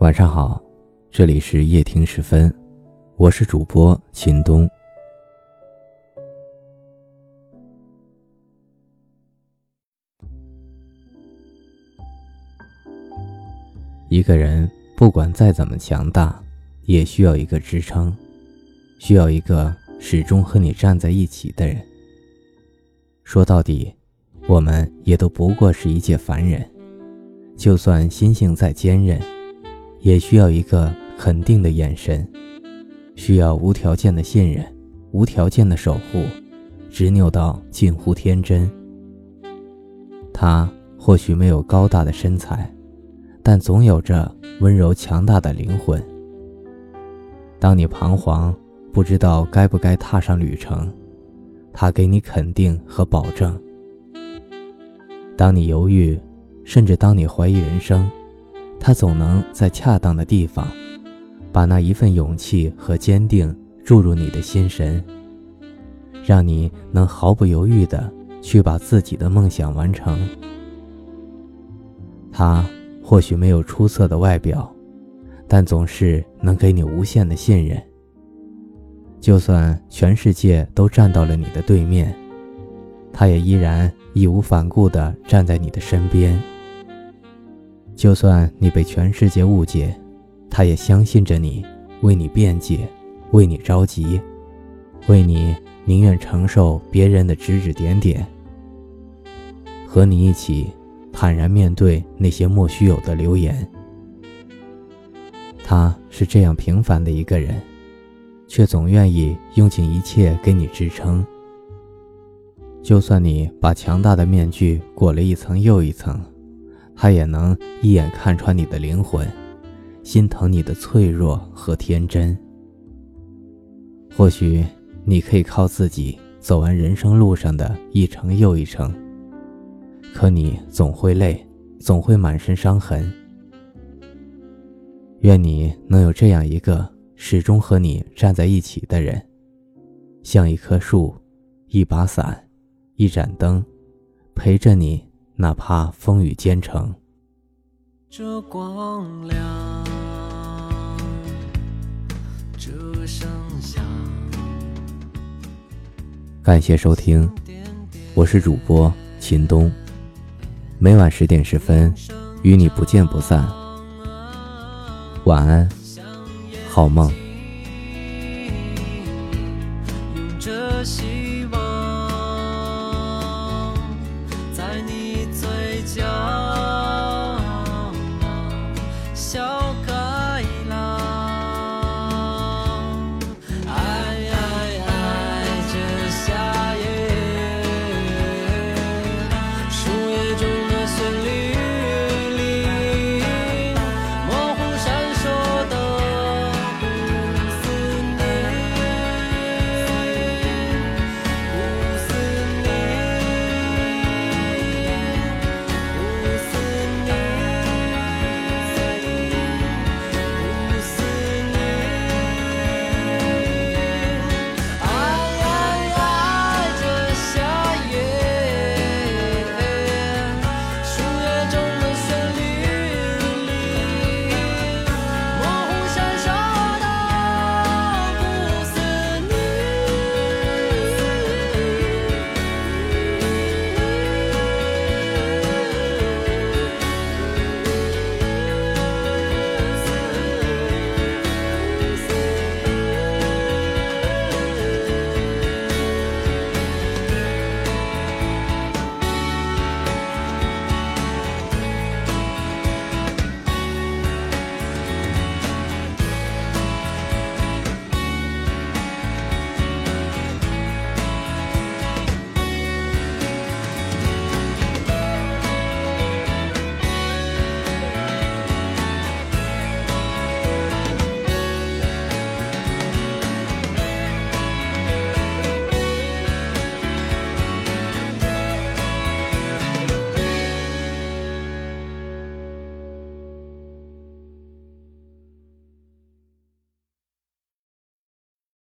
晚上好，这里是夜听时分，我是主播秦东。一个人不管再怎么强大，也需要一个支撑，需要一个始终和你站在一起的人。说到底，我们也都不过是一介凡人，就算心性再坚韧，也需要一个肯定的眼神，需要无条件的信任，无条件的守护，执拗到近乎天真。他或许没有高大的身材。但总有着温柔强大的灵魂。当你彷徨，不知道该不该踏上旅程，他给你肯定和保证；当你犹豫，甚至当你怀疑人生，他总能在恰当的地方，把那一份勇气和坚定注入你的心神，让你能毫不犹豫地去把自己的梦想完成。他。或许没有出色的外表，但总是能给你无限的信任。就算全世界都站到了你的对面，他也依然义无反顾地站在你的身边。就算你被全世界误解，他也相信着你，为你辩解，为你着急，为你宁愿承受别人的指指点点，和你一起。坦然面对那些莫须有的流言，他是这样平凡的一个人，却总愿意用尽一切给你支撑。就算你把强大的面具裹了一层又一层，他也能一眼看穿你的灵魂，心疼你的脆弱和天真。或许你可以靠自己走完人生路上的一程又一程。可你总会累，总会满身伤痕。愿你能有这样一个始终和你站在一起的人，像一棵树，一把伞，一盏灯，陪着你，哪怕风雨兼程。这光亮，这。感谢收听，我是主播秦东，每晚十点十分，与你不见不散。晚安，好梦。用着希望。